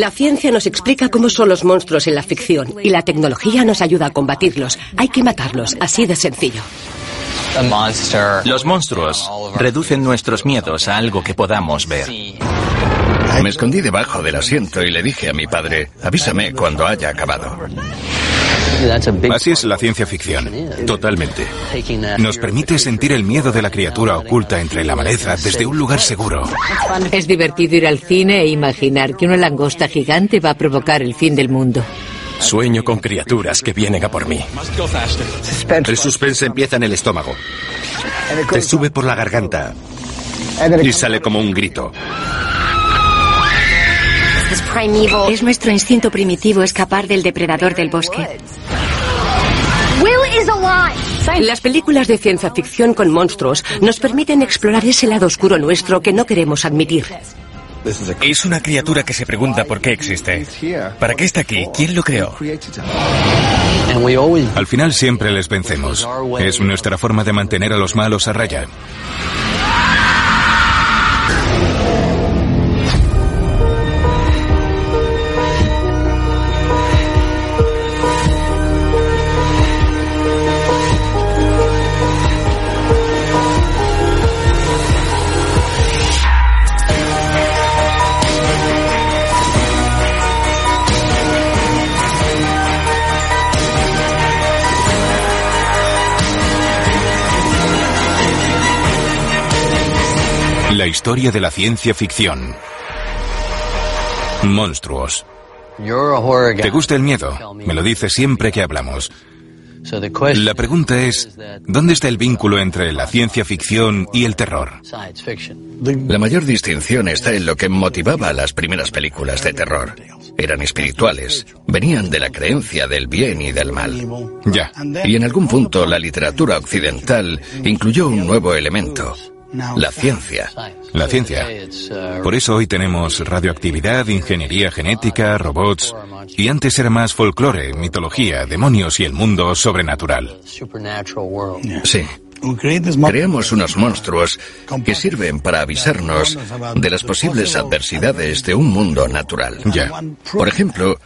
La ciencia nos explica cómo son los monstruos en la ficción y la tecnología nos ayuda a combatirlos. Hay que matarlos, así de sencillo. Los monstruos reducen nuestros miedos a algo que podamos ver. Me escondí debajo del asiento y le dije a mi padre, avísame cuando haya acabado. Así es la ciencia ficción, totalmente. Nos permite sentir el miedo de la criatura oculta entre la maleza desde un lugar seguro. Es divertido ir al cine e imaginar que una langosta gigante va a provocar el fin del mundo. Sueño con criaturas que vienen a por mí. El suspense empieza en el estómago. Te sube por la garganta. Y sale como un grito. Es nuestro instinto primitivo escapar del depredador del bosque. Las películas de ciencia ficción con monstruos nos permiten explorar ese lado oscuro nuestro que no queremos admitir. Es una criatura que se pregunta por qué existe. ¿Para qué está aquí? ¿Quién lo creó? Al final siempre les vencemos. Es nuestra forma de mantener a los malos a raya. Historia de la ciencia ficción. Monstruos. ¿Te gusta el miedo? Me lo dices siempre que hablamos. La pregunta es, ¿dónde está el vínculo entre la ciencia ficción y el terror? La mayor distinción está en lo que motivaba a las primeras películas de terror. Eran espirituales, venían de la creencia del bien y del mal. Ya. Y en algún punto la literatura occidental incluyó un nuevo elemento, la ciencia. La ciencia. Por eso hoy tenemos radioactividad, ingeniería genética, robots. Y antes era más folclore, mitología, demonios y el mundo sobrenatural. Sí. Creamos unos monstruos que sirven para avisarnos de las posibles adversidades de un mundo natural. Ya. Por ejemplo,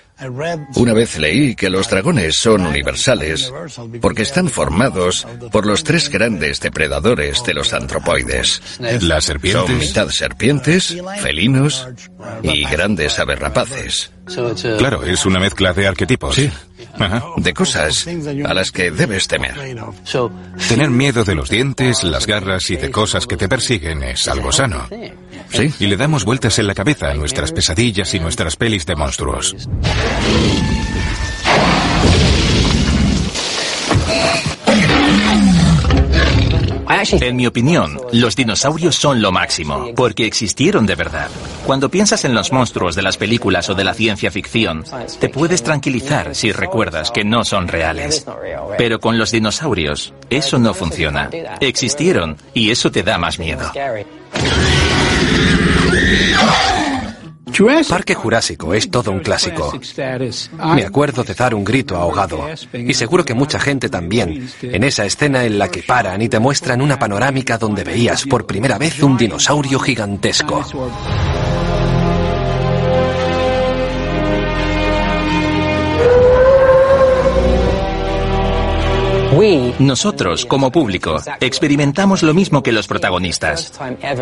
una vez leí que los dragones son universales porque están formados por los tres grandes depredadores de los antropoides. Las serpientes. Son mitad serpientes, felinos y grandes aberrapaces. Claro, es una mezcla de arquetipos. Sí. De cosas a las que debes temer. Tener miedo de los dientes, las garras y de cosas que te persiguen es algo sano. Sí. Y le damos vueltas en la cabeza a nuestras pesadillas y nuestras pelis de monstruos. En mi opinión, los dinosaurios son lo máximo, porque existieron de verdad. Cuando piensas en los monstruos de las películas o de la ciencia ficción, te puedes tranquilizar si recuerdas que no son reales. Pero con los dinosaurios, eso no funciona. Existieron y eso te da más miedo. Parque Jurásico es todo un clásico. Me acuerdo de dar un grito ahogado. Y seguro que mucha gente también. En esa escena en la que paran y te muestran una panorámica donde veías por primera vez un dinosaurio gigantesco. Nosotros, como público, experimentamos lo mismo que los protagonistas.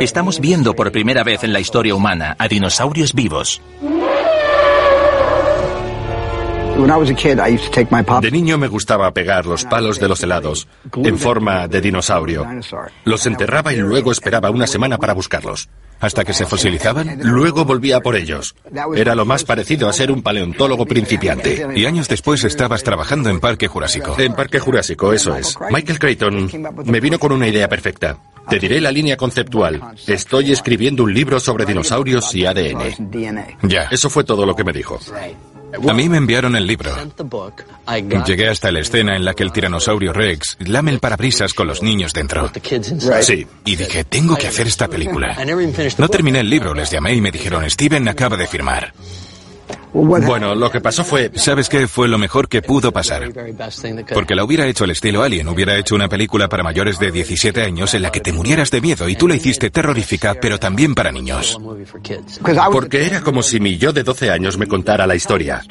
Estamos viendo por primera vez en la historia humana a dinosaurios vivos. De niño me gustaba pegar los palos de los helados en forma de dinosaurio. Los enterraba y luego esperaba una semana para buscarlos. ¿Hasta que se fosilizaban? Luego volvía por ellos. Era lo más parecido a ser un paleontólogo principiante. Y años después estabas trabajando en Parque Jurásico. En Parque Jurásico, eso es. Michael Creighton me vino con una idea perfecta. Te diré la línea conceptual. Estoy escribiendo un libro sobre dinosaurios y ADN. Ya. Eso fue todo lo que me dijo. A mí me enviaron el libro. Llegué hasta la escena en la que el tiranosaurio Rex lame el parabrisas con los niños dentro. Sí. Y dije, tengo que hacer esta película. No terminé el libro, les llamé y me dijeron, Steven acaba de firmar. Bueno, lo que pasó fue... ¿Sabes qué fue lo mejor que pudo pasar? Porque la hubiera hecho el estilo Alien, hubiera hecho una película para mayores de 17 años en la que te murieras de miedo y tú la hiciste terrorífica, pero también para niños. Porque era como si mi yo de 12 años me contara la historia.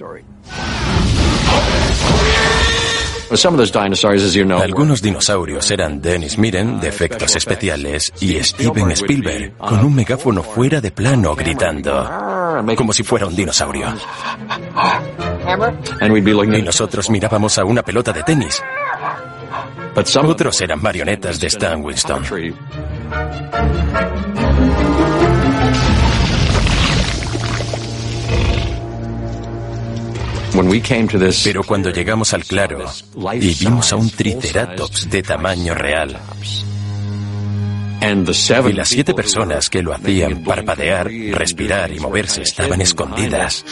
Algunos dinosaurios eran Dennis Miren, de efectos especiales, y Steven Spielberg, con un megáfono fuera de plano gritando, como si fuera un dinosaurio. Y nosotros mirábamos a una pelota de tenis. Otros eran marionetas de Stan Winston. Pero cuando llegamos al claro y vimos a un triceratops de tamaño real, y las siete personas que lo hacían parpadear, respirar y moverse estaban escondidas.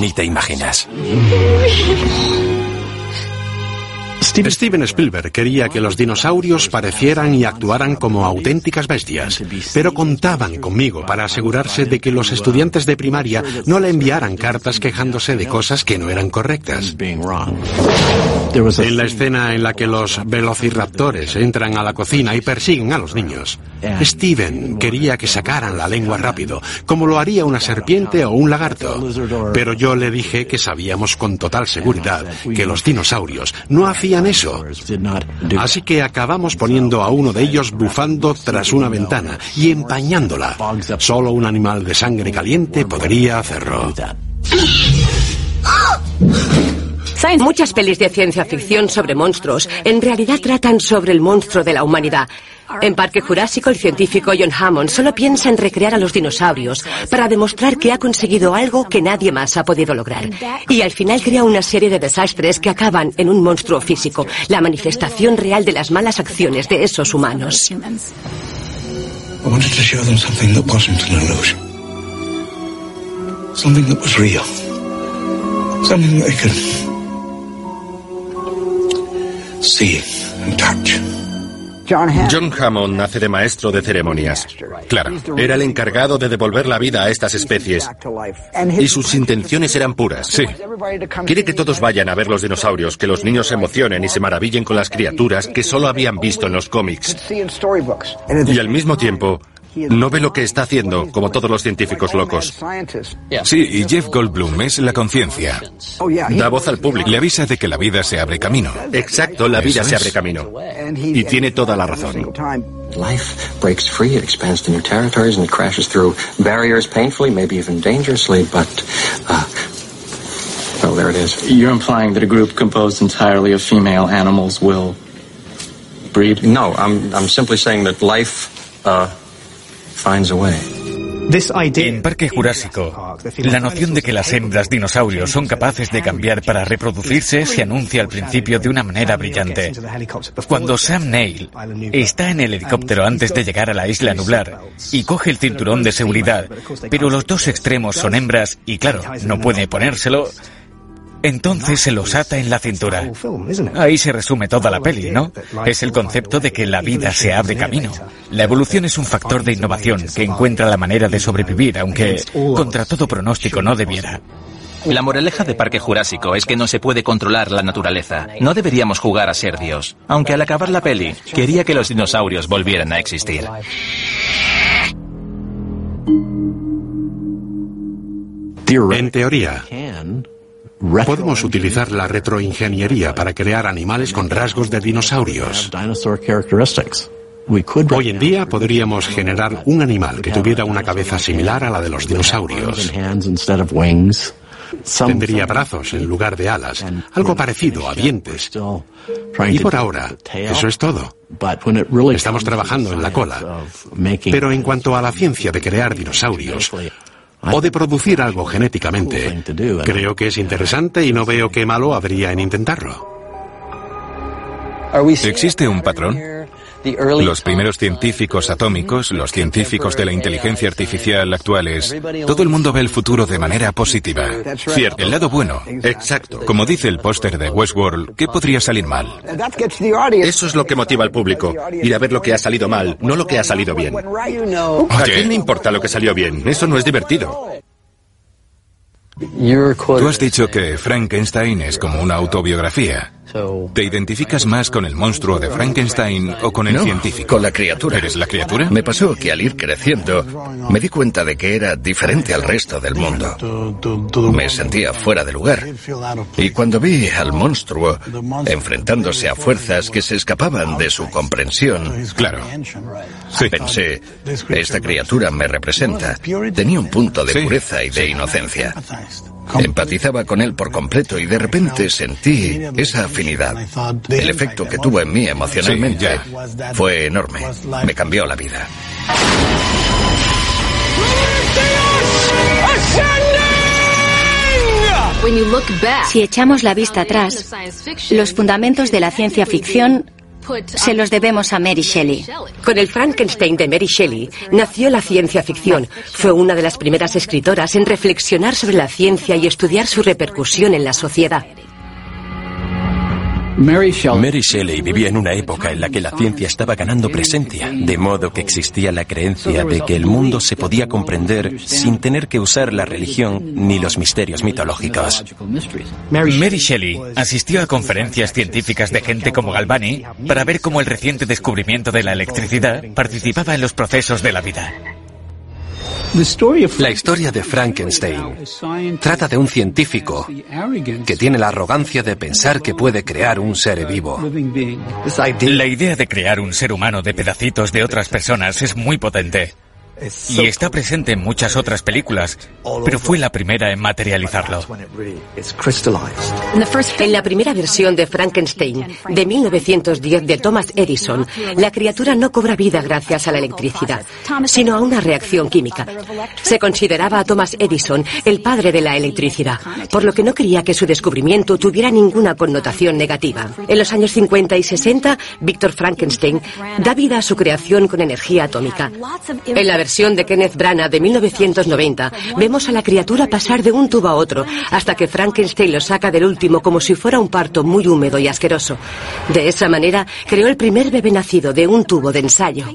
Ni te imaginas. Steven Spielberg quería que los dinosaurios parecieran y actuaran como auténticas bestias, pero contaban conmigo para asegurarse de que los estudiantes de primaria no le enviaran cartas quejándose de cosas que no eran correctas. En la escena en la que los velociraptores entran a la cocina y persiguen a los niños, Steven quería que sacaran la lengua rápido, como lo haría una serpiente o un lagarto. Pero yo le dije que sabíamos con total seguridad que los dinosaurios no hacían eso. Así que acabamos poniendo a uno de ellos bufando tras una ventana y empañándola. Solo un animal de sangre caliente podría hacerlo. Muchas pelis de ciencia ficción sobre monstruos en realidad tratan sobre el monstruo de la humanidad. En Parque Jurásico, el científico John Hammond solo piensa en recrear a los dinosaurios para demostrar que ha conseguido algo que nadie más ha podido lograr. Y al final crea una serie de desastres que acaban en un monstruo físico, la manifestación real de las malas acciones de esos humanos. Something that was real. Something that see and touch. John Hammond nace de maestro de ceremonias. Claro, era el encargado de devolver la vida a estas especies. Y sus intenciones eran puras. Sí. Quiere que todos vayan a ver los dinosaurios, que los niños se emocionen y se maravillen con las criaturas que solo habían visto en los cómics. Y al mismo tiempo, no ve lo que está haciendo, como todos los científicos locos. Sí, y Jeff Goldblum es la conciencia. Da voz al público. Le avisa de que la vida se abre camino. Exacto, la vida se abre camino. Y tiene toda la razón. Life breaks free, it expands to new territories and it crashes through barriers painfully, maybe even dangerously, but uh, well, there it is. You're implying that a group composed entirely of female animals will breed? No, I'm, I'm simply saying that life uh, en Parque Jurásico, la noción de que las hembras dinosaurios son capaces de cambiar para reproducirse se anuncia al principio de una manera brillante. Cuando Sam Neill está en el helicóptero antes de llegar a la isla nublar y coge el cinturón de seguridad, pero los dos extremos son hembras y claro, no puede ponérselo, entonces se los ata en la cintura. Ahí se resume toda la peli, ¿no? Es el concepto de que la vida se abre camino. La evolución es un factor de innovación que encuentra la manera de sobrevivir, aunque contra todo pronóstico no debiera. La moraleja de Parque Jurásico es que no se puede controlar la naturaleza. No deberíamos jugar a ser Dios. Aunque al acabar la peli, quería que los dinosaurios volvieran a existir. En teoría, Podemos utilizar la retroingeniería para crear animales con rasgos de dinosaurios. Hoy en día podríamos generar un animal que tuviera una cabeza similar a la de los dinosaurios. Tendría brazos en lugar de alas, algo parecido a dientes. Y por ahora, eso es todo. Estamos trabajando en la cola. Pero en cuanto a la ciencia de crear dinosaurios, o de producir algo genéticamente. Creo que es interesante y no veo qué malo habría en intentarlo. ¿Existe un patrón? Los primeros científicos atómicos, los científicos de la inteligencia artificial actuales, todo el mundo ve el futuro de manera positiva. Cierto, el lado bueno. Exacto. Como dice el póster de Westworld, ¿qué podría salir mal? Eso es lo que motiva al público. Ir a ver lo que ha salido mal, no lo que ha salido bien. ¿A quién le importa lo que salió bien? Eso no es divertido. Tú has dicho que Frankenstein es como una autobiografía. ¿Te identificas más con el monstruo de Frankenstein o con el científico? Con la criatura. ¿Eres la criatura? Me pasó que al ir creciendo me di cuenta de que era diferente al resto del mundo. Me sentía fuera de lugar. Y cuando vi al monstruo enfrentándose a fuerzas que se escapaban de su comprensión, claro. Pensé, esta criatura me representa. Tenía un punto de pureza y de inocencia. Empatizaba con él por completo y de repente sentí esa afinidad. El efecto que tuvo en mí emocionalmente fue enorme. Me cambió la vida. Si echamos la vista atrás, los fundamentos de la ciencia ficción se los debemos a Mary Shelley. Con el Frankenstein de Mary Shelley nació la ciencia ficción. Fue una de las primeras escritoras en reflexionar sobre la ciencia y estudiar su repercusión en la sociedad. Mary Shelley. vivía en una época en la que la ciencia estaba ganando presencia, de modo que existía la creencia de que el mundo se podía comprender sin tener que usar la religión ni los misterios mitológicos. Mary Shelley asistió a conferencias científicas de gente como Galvani para ver cómo el reciente descubrimiento de la electricidad participaba en los procesos de la vida. La historia de Frankenstein trata de un científico que tiene la arrogancia de pensar que puede crear un ser vivo. La idea de crear un ser humano de pedacitos de otras personas es muy potente. Y está presente en muchas otras películas, pero fue la primera en materializarlo. En la primera versión de Frankenstein, de 1910 de Thomas Edison, la criatura no cobra vida gracias a la electricidad, sino a una reacción química. Se consideraba a Thomas Edison el padre de la electricidad, por lo que no quería que su descubrimiento tuviera ninguna connotación negativa. En los años 50 y 60, Víctor Frankenstein da vida a su creación con energía atómica. Versión de Kenneth Branagh de 1990, vemos a la criatura pasar de un tubo a otro hasta que Frankenstein lo saca del último como si fuera un parto muy húmedo y asqueroso. De esa manera, creó el primer bebé nacido de un tubo de ensayo.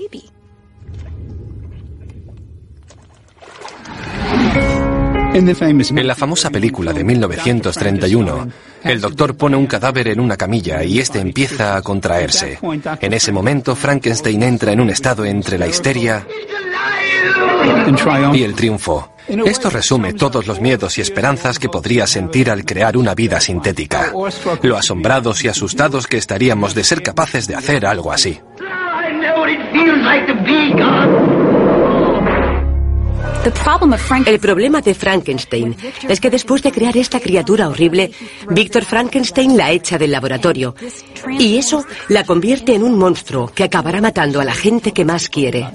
En la famosa película de 1931, el doctor pone un cadáver en una camilla y este empieza a contraerse. En ese momento, Frankenstein entra en un estado entre la histeria y el triunfo. Esto resume todos los miedos y esperanzas que podría sentir al crear una vida sintética. Lo asombrados y asustados que estaríamos de ser capaces de hacer algo así. El problema de Frankenstein es que después de crear esta criatura horrible, Víctor Frankenstein la echa del laboratorio. Y eso la convierte en un monstruo que acabará matando a la gente que más quiere.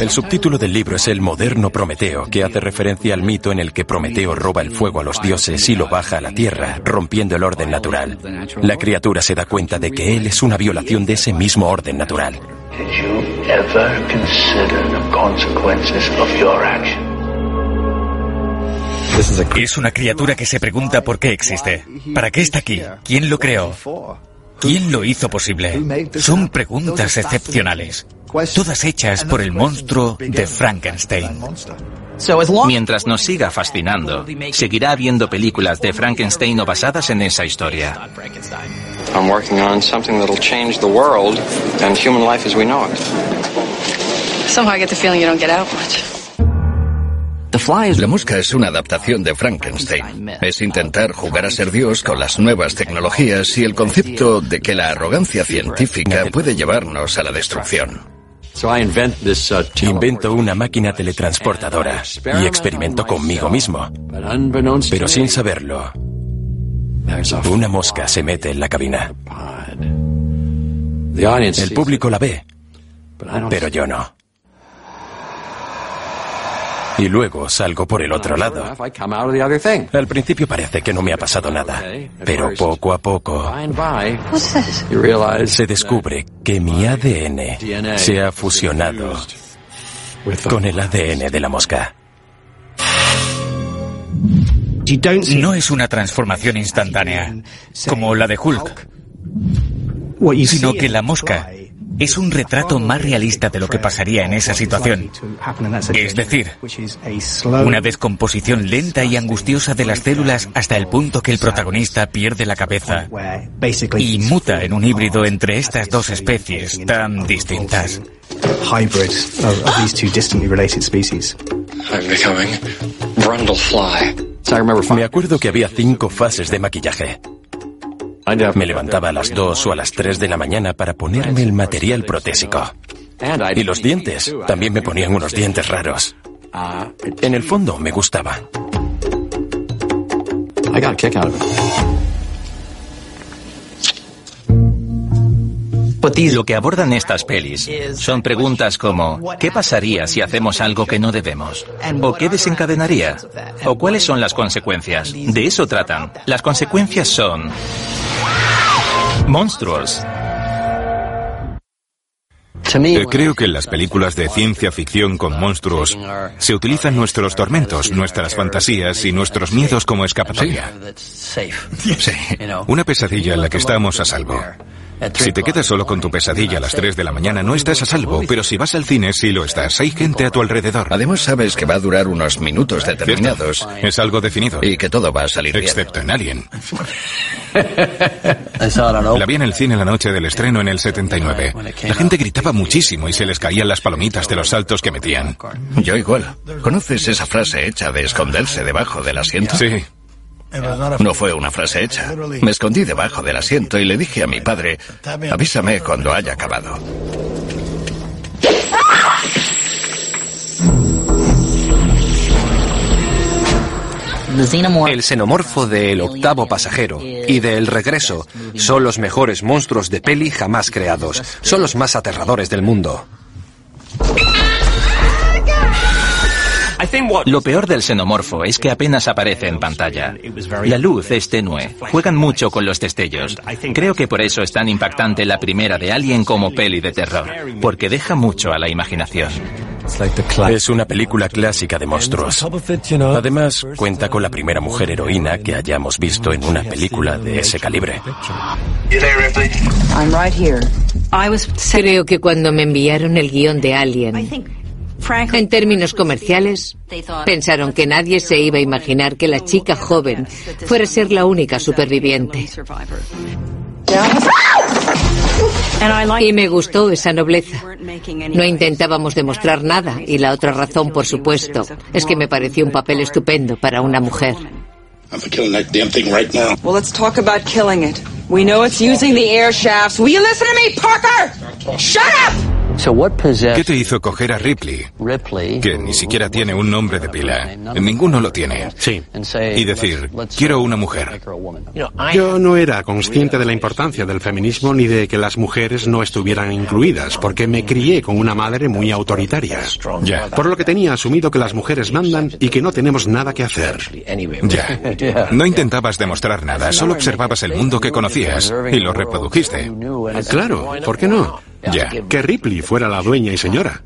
El subtítulo del libro es El moderno Prometeo, que hace referencia al mito en el que Prometeo roba el fuego a los dioses y lo baja a la tierra, rompiendo el orden natural. La criatura se da cuenta de que él es una violación de ese mismo orden natural. Es una criatura que se pregunta por qué existe. ¿Para qué está aquí? ¿Quién lo creó? ¿Quién lo hizo posible? Son preguntas excepcionales, todas hechas por el monstruo de Frankenstein. Mientras nos siga fascinando, seguirá habiendo películas de Frankenstein o basadas en esa historia. I'm working on something that'll change the world and human life as we know it. Somehow I get the feeling you don't get out much. La mosca es una adaptación de Frankenstein. Es intentar jugar a ser Dios con las nuevas tecnologías y el concepto de que la arrogancia científica puede llevarnos a la destrucción. Invento una máquina teletransportadora y experimento conmigo mismo. Pero sin saberlo, una mosca se mete en la cabina. El público la ve, pero yo no. Y luego salgo por el otro lado. Al principio parece que no me ha pasado nada, pero poco a poco se descubre que mi ADN se ha fusionado con el ADN de la mosca. No es una transformación instantánea, como la de Hulk, sino que la mosca es un retrato más realista de lo que pasaría en esa situación. Es decir, una descomposición lenta y angustiosa de las células hasta el punto que el protagonista pierde la cabeza y muta en un híbrido entre estas dos especies tan distintas. Me acuerdo que había cinco fases de maquillaje. Me levantaba a las 2 o a las 3 de la mañana para ponerme el material protésico. Y los dientes. También me ponían unos dientes raros. En el fondo me gustaba. Lo que abordan estas pelis son preguntas como ¿qué pasaría si hacemos algo que no debemos? ¿O qué desencadenaría? ¿O cuáles son las consecuencias? De eso tratan. Las consecuencias son monstruos. Eh, creo que en las películas de ciencia ficción con monstruos se utilizan nuestros tormentos, nuestras fantasías y nuestros miedos como escapatoria. Sí, una pesadilla en la que estamos a salvo. Si te quedas solo con tu pesadilla a las 3 de la mañana no estás a salvo, pero si vas al cine sí lo estás. Hay gente a tu alrededor. Además sabes que va a durar unos minutos determinados. Es algo definido. Y que todo va a salir bien. Excepto en Alien. La vi en el cine la noche del estreno en el 79. La gente gritaba muchísimo y se les caían las palomitas de los saltos que metían. Yo igual. ¿Conoces esa frase hecha de esconderse debajo del asiento? Sí. No fue una frase hecha. Me escondí debajo del asiento y le dije a mi padre, avísame cuando haya acabado. El xenomorfo del octavo pasajero y del regreso son los mejores monstruos de peli jamás creados. Son los más aterradores del mundo. Lo peor del xenomorfo es que apenas aparece en pantalla. La luz es tenue. Juegan mucho con los destellos. Creo que por eso es tan impactante la primera de Alien como peli de terror, porque deja mucho a la imaginación. Es una película clásica de monstruos. Además, cuenta con la primera mujer heroína que hayamos visto en una película de ese calibre. Creo que cuando me enviaron el guion de Alien, en términos comerciales, pensaron que nadie se iba a imaginar que la chica joven fuera a ser la única superviviente. Y me gustó esa nobleza. No intentábamos demostrar nada y la otra razón, por supuesto, es que me pareció un papel estupendo para una mujer. I'm killing that damn thing right now. Well, let's talk about killing it. We know it's using the air shafts. Will you listen to me, Parker? ¿Qué te hizo coger a Ripley? Que ni siquiera tiene un nombre de pila. Ninguno lo tiene. Sí. Y decir, quiero una mujer. Yo no era consciente de la importancia del feminismo ni de que las mujeres no estuvieran incluidas, porque me crié con una madre muy autoritaria. Ya. Por lo que tenía asumido que las mujeres mandan y que no tenemos nada que hacer. Ya. No intentabas demostrar nada, solo observabas el mundo que conocías y lo reprodujiste. Claro, ¿por qué no? Ya. Que Ripley fuera la dueña y señora.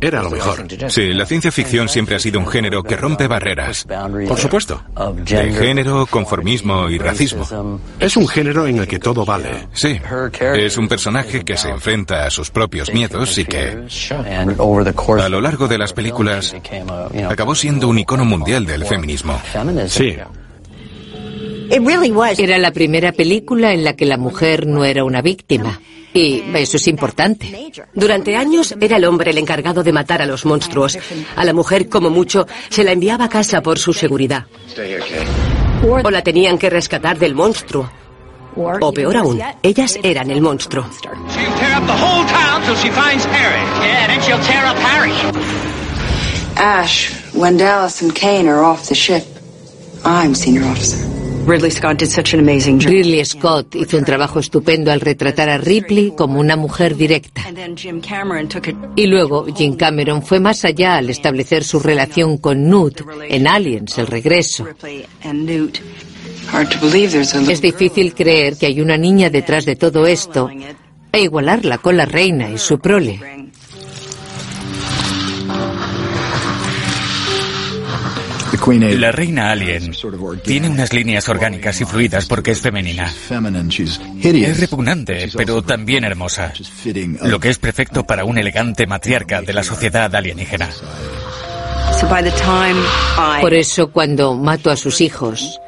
Era lo mejor. Sí, la ciencia ficción siempre ha sido un género que rompe barreras. Por supuesto. De género, conformismo y racismo. Es un género en el que todo vale. Sí. Es un personaje que se enfrenta a sus propios miedos y que, a lo largo de las películas, acabó siendo un icono mundial del feminismo. Sí. Era la primera película en la que la mujer no era una víctima. Y eso es importante. Durante años era el hombre el encargado de matar a los monstruos. A la mujer, como mucho, se la enviaba a casa por su seguridad. O la tenían que rescatar del monstruo. O peor aún, ellas eran el monstruo. Ash, when Dallas and Kane are off the ship, I'm senior officer. Ridley Scott hizo un trabajo estupendo al retratar a Ripley como una mujer directa. Y luego Jim Cameron fue más allá al establecer su relación con Newt en Aliens, el regreso. Es difícil creer que hay una niña detrás de todo esto e igualarla con la reina y su prole. La reina alien tiene unas líneas orgánicas y fluidas porque es femenina. Es repugnante, pero también hermosa. Lo que es perfecto para un elegante matriarca de la sociedad alienígena. Por eso cuando mato a sus hijos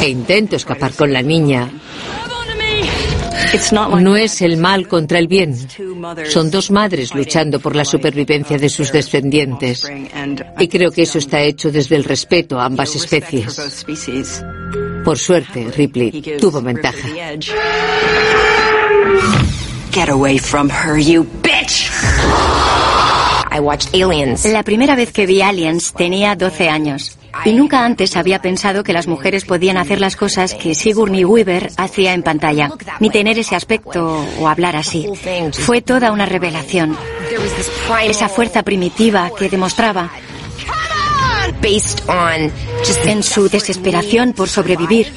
e intento escapar con la niña, no es el mal contra el bien. Son dos madres luchando por la supervivencia de sus descendientes. Y creo que eso está hecho desde el respeto a ambas especies. Por suerte, Ripley tuvo ventaja. Get away from her, you bitch. La primera vez que vi Aliens tenía 12 años. Y nunca antes había pensado que las mujeres podían hacer las cosas que Sigourney Weaver hacía en pantalla, ni tener ese aspecto o hablar así. Fue toda una revelación. Esa fuerza primitiva que demostraba en su desesperación por sobrevivir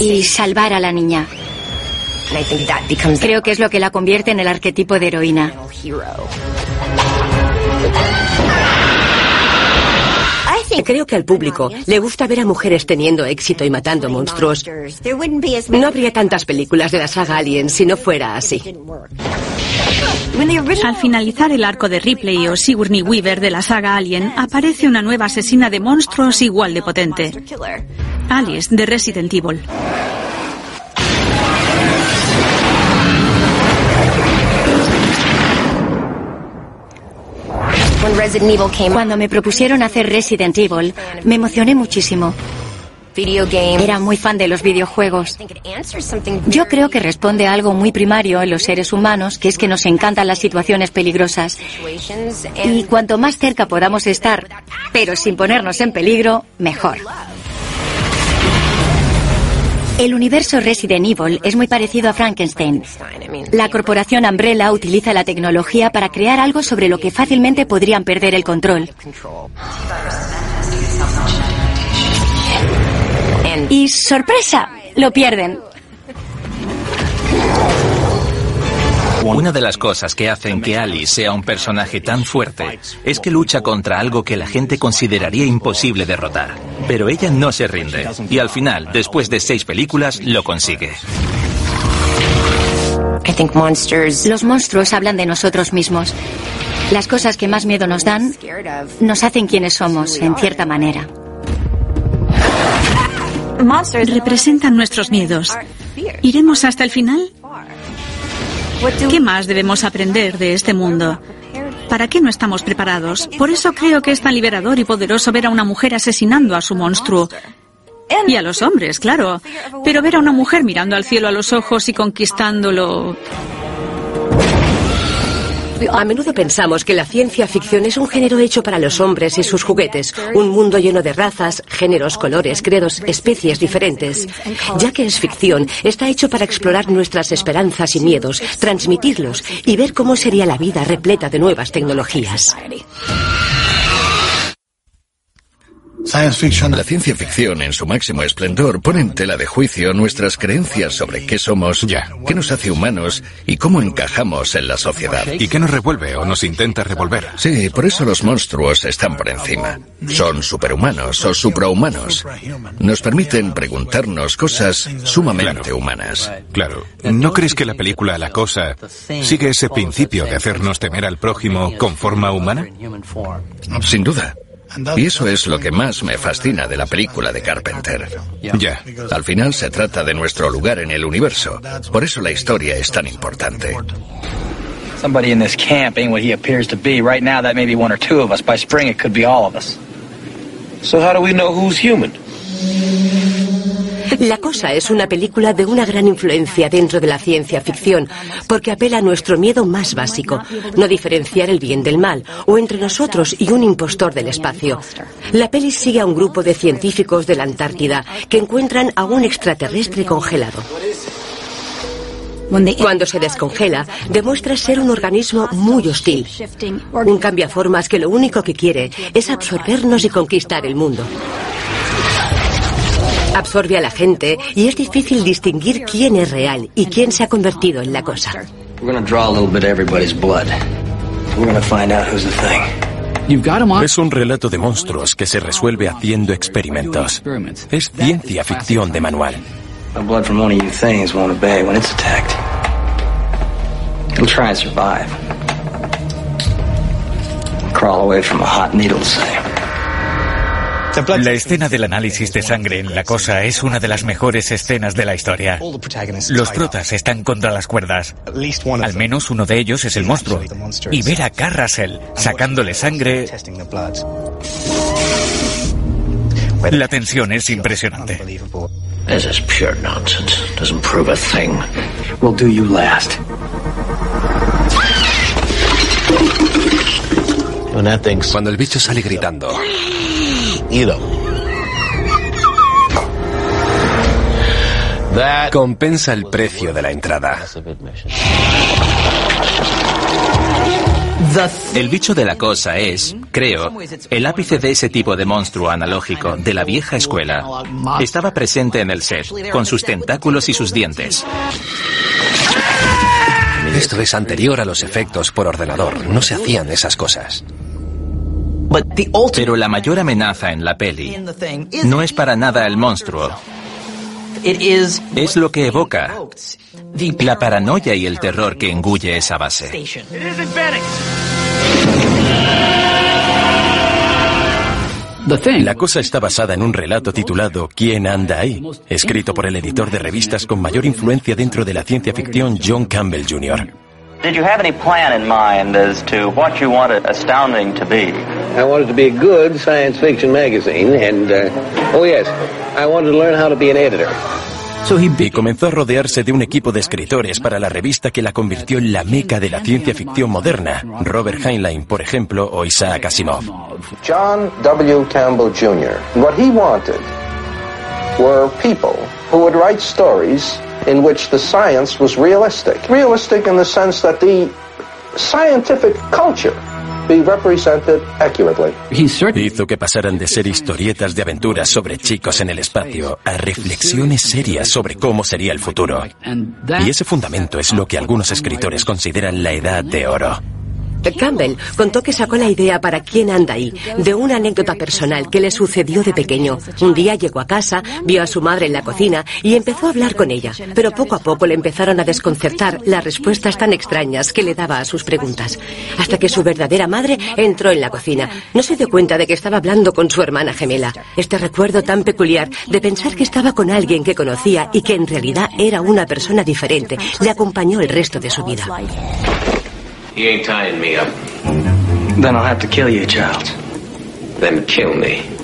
y salvar a la niña. Creo que es lo que la convierte en el arquetipo de heroína. Creo que al público le gusta ver a mujeres teniendo éxito y matando monstruos. No habría tantas películas de la saga Alien si no fuera así. Al finalizar el arco de Ripley o Sigourney Weaver de la saga Alien, aparece una nueva asesina de monstruos igual de potente. Alice, de Resident Evil. Cuando me propusieron hacer Resident Evil, me emocioné muchísimo. Era muy fan de los videojuegos. Yo creo que responde a algo muy primario en los seres humanos, que es que nos encantan las situaciones peligrosas. Y cuanto más cerca podamos estar, pero sin ponernos en peligro, mejor. El universo Resident Evil es muy parecido a Frankenstein. La corporación Umbrella utiliza la tecnología para crear algo sobre lo que fácilmente podrían perder el control. Y sorpresa, lo pierden. Una de las cosas que hacen que Alice sea un personaje tan fuerte es que lucha contra algo que la gente consideraría imposible derrotar. Pero ella no se rinde y al final, después de seis películas, lo consigue. Los monstruos hablan de nosotros mismos. Las cosas que más miedo nos dan nos hacen quienes somos, en cierta manera. Representan nuestros miedos. ¿Iremos hasta el final? ¿Qué más debemos aprender de este mundo? ¿Para qué no estamos preparados? Por eso creo que es tan liberador y poderoso ver a una mujer asesinando a su monstruo. Y a los hombres, claro. Pero ver a una mujer mirando al cielo a los ojos y conquistándolo a menudo pensamos que la ciencia ficción es un género hecho para los hombres y sus juguetes, un mundo lleno de razas, géneros, colores, credos, especies diferentes. Ya que es ficción, está hecho para explorar nuestras esperanzas y miedos, transmitirlos y ver cómo sería la vida repleta de nuevas tecnologías. La ciencia ficción en su máximo esplendor pone en tela de juicio nuestras creencias sobre qué somos, qué nos hace humanos y cómo encajamos en la sociedad. ¿Y qué nos revuelve o nos intenta revolver? Sí, por eso los monstruos están por encima. Son superhumanos o suprahumanos. Nos permiten preguntarnos cosas sumamente humanas. Claro. ¿No crees que la película La Cosa sigue ese principio de hacernos temer al prójimo con forma humana? Sin duda. Y eso es lo que más me fascina de la película de Carpenter. Ya. Al final se trata de nuestro lugar en el universo. Por eso la historia es tan importante. Somebody in this camp ain't what he appears to be. Right now, that may be one or two of us. By spring, it could be all of us. So how do we know who's human? La Cosa es una película de una gran influencia dentro de la ciencia ficción, porque apela a nuestro miedo más básico, no diferenciar el bien del mal, o entre nosotros y un impostor del espacio. La peli sigue a un grupo de científicos de la Antártida que encuentran a un extraterrestre congelado. Cuando se descongela, demuestra ser un organismo muy hostil. Un cambiaformas que lo único que quiere es absorbernos y conquistar el mundo. Absorbe a la gente y es difícil distinguir quién es real y quién se ha convertido en la cosa. Es un relato de monstruos que se resuelve haciendo experimentos. Es ciencia ficción de manual. Crawl away from a hot needle, say. La escena del análisis de sangre en la cosa es una de las mejores escenas de la historia. Los protas están contra las cuerdas. Al menos uno de ellos es el monstruo. Y ver a Carrasel sacándole sangre... La tensión es impresionante. This is pure nonsense. Doesn't prove a thing. We'll do you last. Cuando el bicho sale gritando. Compensa el precio de la entrada. El bicho de la cosa es, creo, el ápice de ese tipo de monstruo analógico de la vieja escuela. Estaba presente en el set, con sus tentáculos y sus dientes. Esto es anterior a los efectos por ordenador. No se hacían esas cosas. Pero la mayor amenaza en la peli no es para nada el monstruo. Es lo que evoca la paranoia y el terror que engulle esa base. La cosa está basada en un relato titulado ¿Quién anda ahí?, escrito por el editor de revistas con mayor influencia dentro de la ciencia ficción, John Campbell Jr. Did you have any plan in mind as to what you wanted Astounding to be? I wanted to be a good science fiction magazine, and, uh, oh yes, I wanted to learn how to be an editor. Y comenzó a rodearse de un equipo de escritores para la revista que la convirtió en la meca de la ciencia ficción moderna. Robert Heinlein, por ejemplo, o Isaac Asimov. John W. Campbell Jr. What he wanted were people who would write stories in which the science was realistic. Realistic in the sense that the scientific culture be represented accurately. Hizo que pasaran de ser historietas de aventuras sobre chicos en el espacio a reflexiones serias sobre cómo sería el futuro. Y ese fundamento es lo que algunos escritores consideran la edad de oro. Campbell contó que sacó la idea para quién anda ahí de una anécdota personal que le sucedió de pequeño. Un día llegó a casa, vio a su madre en la cocina y empezó a hablar con ella, pero poco a poco le empezaron a desconcertar las respuestas tan extrañas que le daba a sus preguntas, hasta que su verdadera madre entró en la cocina. No se dio cuenta de que estaba hablando con su hermana gemela. Este recuerdo tan peculiar de pensar que estaba con alguien que conocía y que en realidad era una persona diferente le acompañó el resto de su vida. He ain't tying me up. Then I'll have to kill you, child. Then kill me.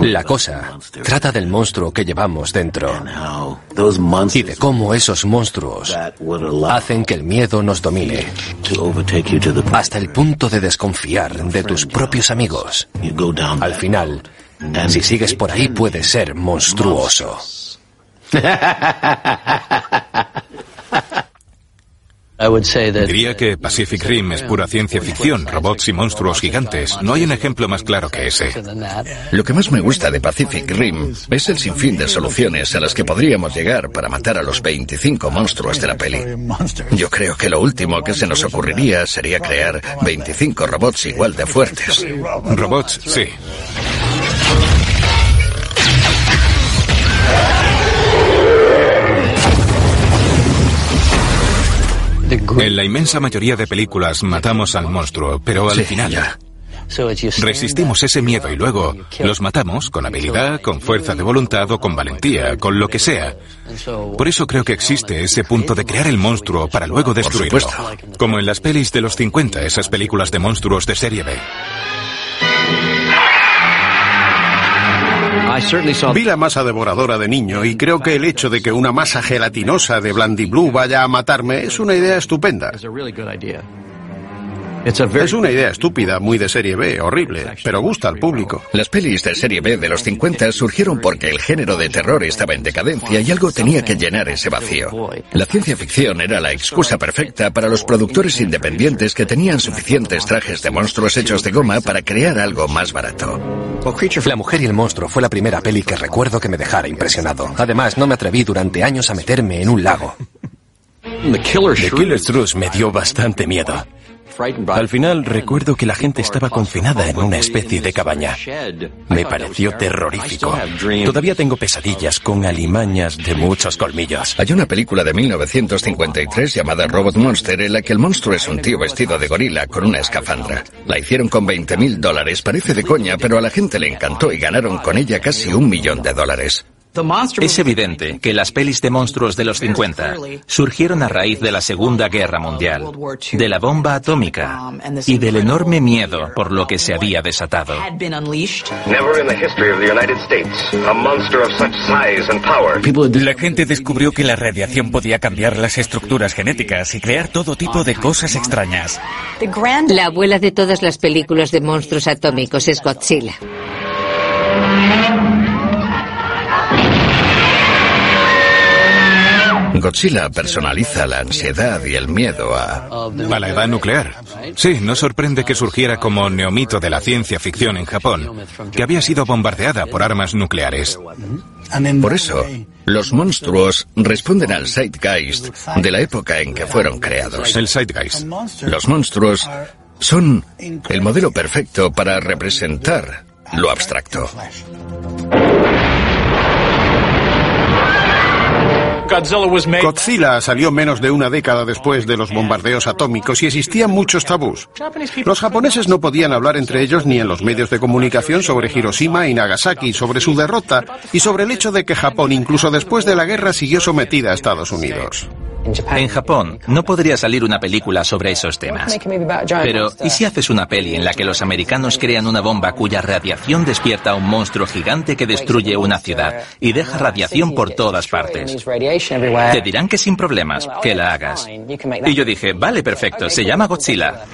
La cosa trata del monstruo que llevamos dentro y de cómo esos monstruos hacen que el miedo nos domine hasta el punto de desconfiar de tus propios amigos. Al final, si sigues por ahí puedes ser monstruoso. Diría que Pacific Rim es pura ciencia ficción, robots y monstruos gigantes. No hay un ejemplo más claro que ese. Lo que más me gusta de Pacific Rim es el sinfín de soluciones a las que podríamos llegar para matar a los 25 monstruos de la peli. Yo creo que lo último que se nos ocurriría sería crear 25 robots igual de fuertes. Robots, sí. En la inmensa mayoría de películas matamos al monstruo, pero al final resistimos ese miedo y luego los matamos con habilidad, con fuerza de voluntad o con valentía, con lo que sea. Por eso creo que existe ese punto de crear el monstruo para luego destruirlo. Como en las pelis de los 50, esas películas de monstruos de serie B. Vi la masa devoradora de niño y creo que el hecho de que una masa gelatinosa de Blandiblue vaya a matarme es una idea estupenda. Es una idea estúpida, muy de serie B, horrible, pero gusta al público. Las pelis de serie B de los 50 surgieron porque el género de terror estaba en decadencia y algo tenía que llenar ese vacío. La ciencia ficción era la excusa perfecta para los productores independientes que tenían suficientes trajes de monstruos hechos de goma para crear algo más barato. La mujer y el monstruo fue la primera peli que recuerdo que me dejara impresionado. Además, no me atreví durante años a meterme en un lago. The Killer's Truth me dio bastante miedo. Al final recuerdo que la gente estaba confinada en una especie de cabaña. Me pareció terrorífico. Todavía tengo pesadillas con alimañas de muchos colmillos. Hay una película de 1953 llamada Robot Monster en la que el monstruo es un tío vestido de gorila con una escafandra. La hicieron con 20 mil dólares, parece de coña, pero a la gente le encantó y ganaron con ella casi un millón de dólares. Es evidente que las pelis de monstruos de los 50 surgieron a raíz de la Segunda Guerra Mundial, de la bomba atómica y del enorme miedo por lo que se había desatado. La gente descubrió que la radiación podía cambiar las estructuras genéticas y crear todo tipo de cosas extrañas. La abuela de todas las películas de monstruos atómicos es Godzilla. Godzilla personaliza la ansiedad y el miedo a... A la edad nuclear. Sí, no sorprende que surgiera como neomito de la ciencia ficción en Japón, que había sido bombardeada por armas nucleares. Por eso, los monstruos responden al zeitgeist de la época en que fueron creados. El zeitgeist. Los monstruos son el modelo perfecto para representar lo abstracto. Godzilla salió menos de una década después de los bombardeos atómicos y existían muchos tabús. Los japoneses no podían hablar entre ellos ni en los medios de comunicación sobre Hiroshima y Nagasaki, sobre su derrota y sobre el hecho de que Japón, incluso después de la guerra, siguió sometida a Estados Unidos. En Japón no podría salir una película sobre esos temas. Pero, ¿y si haces una peli en la que los americanos crean una bomba cuya radiación despierta a un monstruo gigante que destruye una ciudad y deja radiación por todas partes? Te dirán que sin problemas, que la hagas. Y yo dije, vale, perfecto, se llama Godzilla.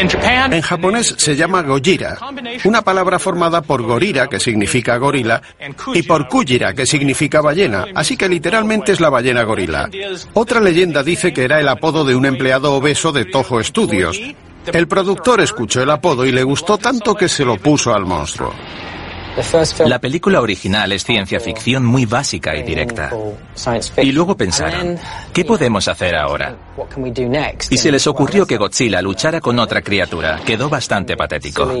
En japonés se llama Gojira, una palabra formada por gorira, que significa gorila, y por kujira, que significa ballena, así que literalmente es la ballena gorila. Otra leyenda dice que era el apodo de un empleado obeso de Toho Studios. El productor escuchó el apodo y le gustó tanto que se lo puso al monstruo. La película original es ciencia ficción muy básica y directa. Y luego pensaron, ¿qué podemos hacer ahora? Y se les ocurrió que Godzilla luchara con otra criatura. Quedó bastante patético.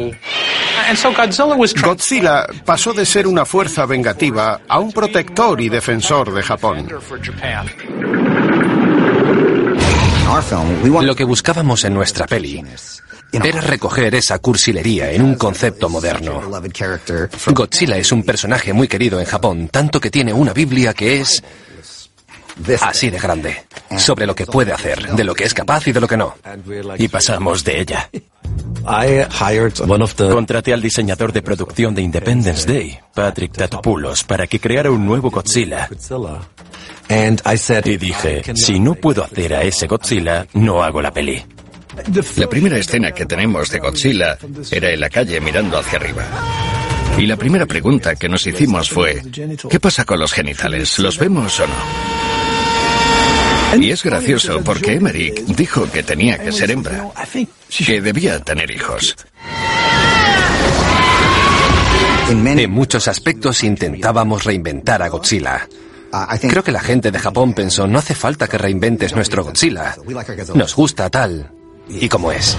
Godzilla pasó de ser una fuerza vengativa a un protector y defensor de Japón. Lo que buscábamos en nuestra peli era recoger esa cursilería en un concepto moderno. Godzilla es un personaje muy querido en Japón, tanto que tiene una Biblia que es así de grande, sobre lo que puede hacer, de lo que es capaz y de lo que no. Y pasamos de ella. Contraté al diseñador de producción de Independence Day, Patrick Tatopoulos, para que creara un nuevo Godzilla. Y dije, si no puedo hacer a ese Godzilla, no hago la peli. La primera escena que tenemos de Godzilla era en la calle mirando hacia arriba. Y la primera pregunta que nos hicimos fue, ¿qué pasa con los genitales? ¿Los vemos o no? Y es gracioso porque Emmerich dijo que tenía que ser hembra, que debía tener hijos. En muchos aspectos intentábamos reinventar a Godzilla. Creo que la gente de Japón pensó, no hace falta que reinventes nuestro Godzilla. Nos gusta tal y como es.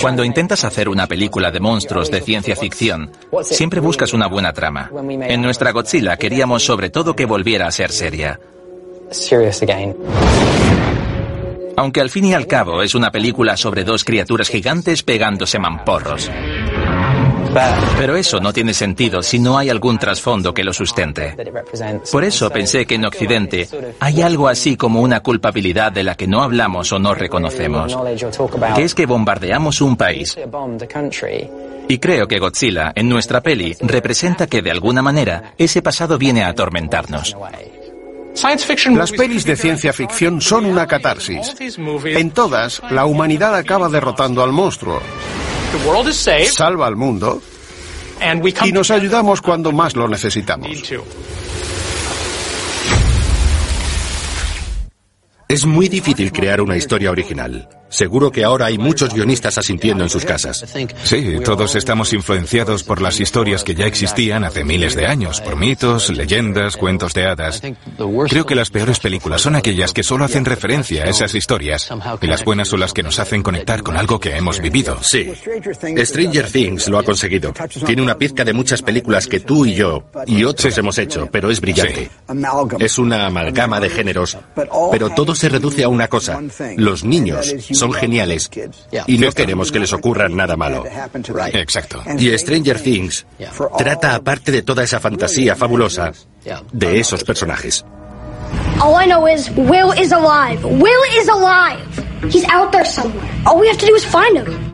Cuando intentas hacer una película de monstruos de ciencia ficción, siempre buscas una buena trama. En nuestra Godzilla queríamos sobre todo que volviera a ser seria. Aunque al fin y al cabo es una película sobre dos criaturas gigantes pegándose mamporros. Pero eso no tiene sentido si no hay algún trasfondo que lo sustente. Por eso pensé que en Occidente hay algo así como una culpabilidad de la que no hablamos o no reconocemos, que es que bombardeamos un país. Y creo que Godzilla, en nuestra peli, representa que de alguna manera ese pasado viene a atormentarnos. Las pelis de ciencia ficción son una catarsis. En todas, la humanidad acaba derrotando al monstruo. Salva al mundo y nos ayudamos cuando más lo necesitamos. Es muy difícil crear una historia original. Seguro que ahora hay muchos guionistas asintiendo en sus casas. Sí, todos estamos influenciados por las historias que ya existían hace miles de años, por mitos, leyendas, cuentos de hadas. Creo que las peores películas son aquellas que solo hacen referencia a esas historias y las buenas son las que nos hacen conectar con algo que hemos vivido. Sí. Stranger Things lo ha conseguido. Tiene una pizca de muchas películas que tú y yo y otros hemos hecho, pero es brillante. Es una amalgama de géneros, pero todo se reduce a una cosa. Los niños son geniales y no queremos que les ocurra nada malo. Exacto. Y Stranger Things trata aparte de toda esa fantasía fabulosa de esos personajes. All I know is Will is alive. Will is alive. He's out there somewhere. All we have to do is find him.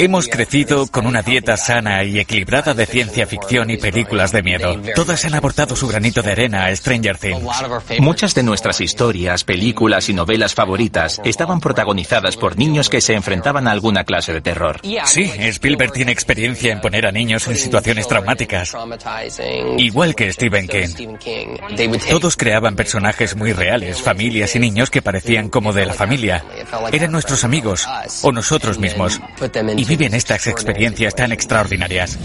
Hemos crecido con una dieta sana y equilibrada de ciencia ficción y películas de miedo. Todas han aportado su granito de arena a Stranger Things. Muchas de nuestras historias, películas y novelas favoritas estaban protagonizadas por niños que se enfrentaban a alguna clase de terror. Sí, Spielberg tiene experiencia en poner a niños en situaciones traumáticas. Igual que Stephen King. Todos creaban personajes muy reales, familias y niños que parecían como de la familia. Eran nuestros amigos o nosotros mismos. Y viven estas experiencias tan extraordinarias.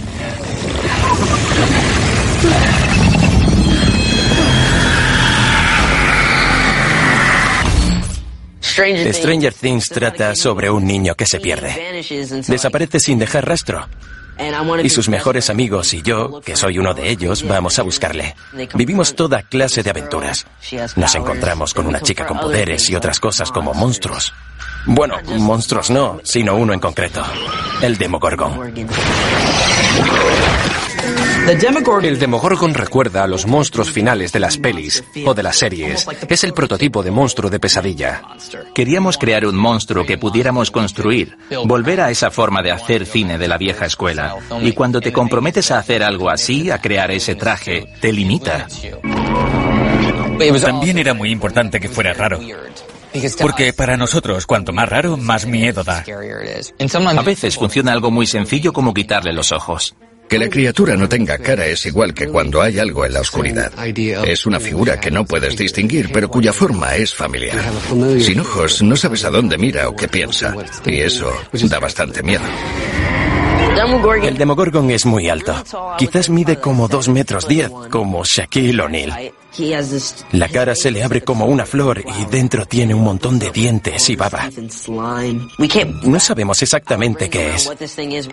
Stranger Things trata sobre un niño que se pierde. Desaparece sin dejar rastro. Y sus mejores amigos y yo, que soy uno de ellos, vamos a buscarle. Vivimos toda clase de aventuras. Nos encontramos con una chica con poderes y otras cosas como monstruos. Bueno, monstruos no, sino uno en concreto. El Demogorgon. El Demogorgon recuerda a los monstruos finales de las pelis o de las series. Es el prototipo de monstruo de pesadilla. Queríamos crear un monstruo que pudiéramos construir, volver a esa forma de hacer cine de la vieja escuela. Y cuando te comprometes a hacer algo así, a crear ese traje, te limita. También era muy importante que fuera raro. Porque para nosotros, cuanto más raro, más miedo da. A veces funciona algo muy sencillo como quitarle los ojos. Que la criatura no tenga cara es igual que cuando hay algo en la oscuridad. Es una figura que no puedes distinguir, pero cuya forma es familiar. Sin ojos no sabes a dónde mira o qué piensa. Y eso da bastante miedo. El Demogorgon es muy alto. Quizás mide como dos metros diez, como Shaquille O'Neal. La cara se le abre como una flor y dentro tiene un montón de dientes y baba. No sabemos exactamente qué es,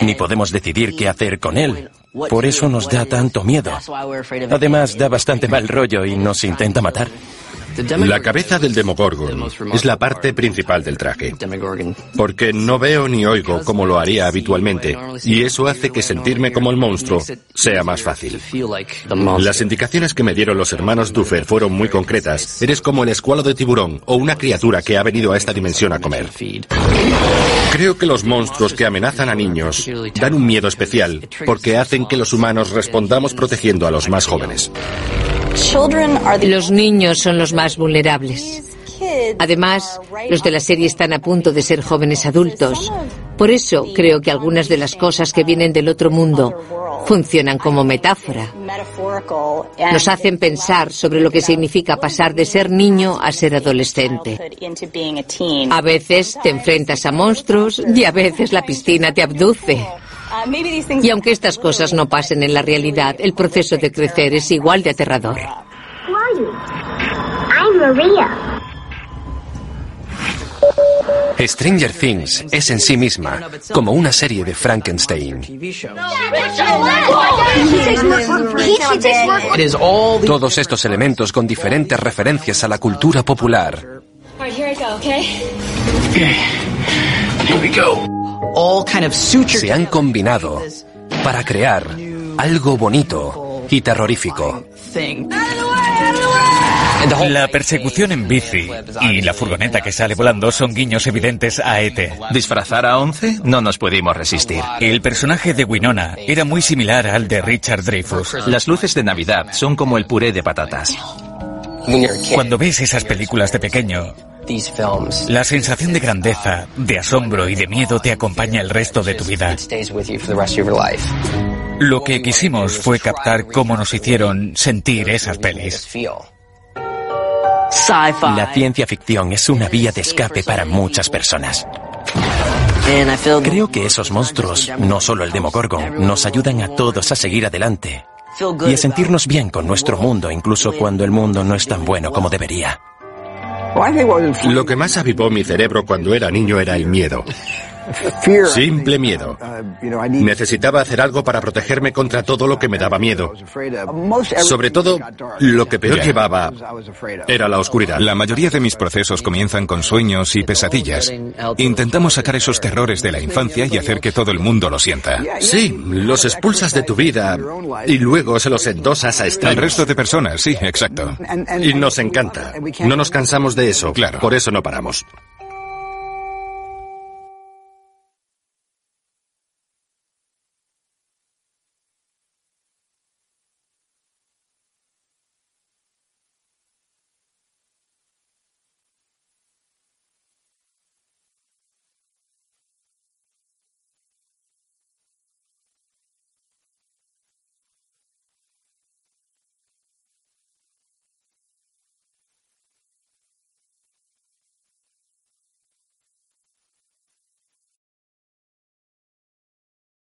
ni podemos decidir qué hacer con él. Por eso nos da tanto miedo. Además, da bastante mal rollo y nos intenta matar. La cabeza del Demogorgon es la parte principal del traje, porque no veo ni oigo como lo haría habitualmente, y eso hace que sentirme como el monstruo sea más fácil. Las indicaciones que me dieron los hermanos Duffer fueron muy concretas. Eres como el escualo de tiburón o una criatura que ha venido a esta dimensión a comer. Creo que los monstruos que amenazan a niños dan un miedo especial porque hacen que los humanos respondamos protegiendo a los más jóvenes. Los niños son los más vulnerables. Además, los de la serie están a punto de ser jóvenes adultos. Por eso creo que algunas de las cosas que vienen del otro mundo funcionan como metáfora. Nos hacen pensar sobre lo que significa pasar de ser niño a ser adolescente. A veces te enfrentas a monstruos y a veces la piscina te abduce. Y aunque estas cosas no pasen en la realidad, el proceso de crecer es igual de aterrador. Stranger Things es en sí misma como una serie de Frankenstein. Todos estos elementos con diferentes referencias a la cultura popular. Se han combinado para crear algo bonito y terrorífico. La persecución en bici y la furgoneta que sale volando son guiños evidentes a ET. ¿Disfrazar a Once? No nos pudimos resistir. El personaje de Winona era muy similar al de Richard Dreyfuss. Las luces de Navidad son como el puré de patatas. Cuando ves esas películas de pequeño, la sensación de grandeza, de asombro y de miedo te acompaña el resto de tu vida. Lo que quisimos fue captar cómo nos hicieron sentir esas pelis. La ciencia ficción es una vía de escape para muchas personas. Creo que esos monstruos, no solo el Demogorgon, nos ayudan a todos a seguir adelante y a sentirnos bien con nuestro mundo, incluso cuando el mundo no es tan bueno como debería. Lo que más avivó mi cerebro cuando era niño era el miedo. Simple miedo. Necesitaba hacer algo para protegerme contra todo lo que me daba miedo. Sobre todo, lo que peor llevaba era la oscuridad. La mayoría de mis procesos comienzan con sueños y pesadillas. Intentamos sacar esos terrores de la infancia y hacer que todo el mundo lo sienta. Sí, los expulsas de tu vida y luego se los endosas a extraños. Al resto de personas, sí, exacto. Y nos encanta. No nos cansamos de eso. Claro. Por eso no paramos.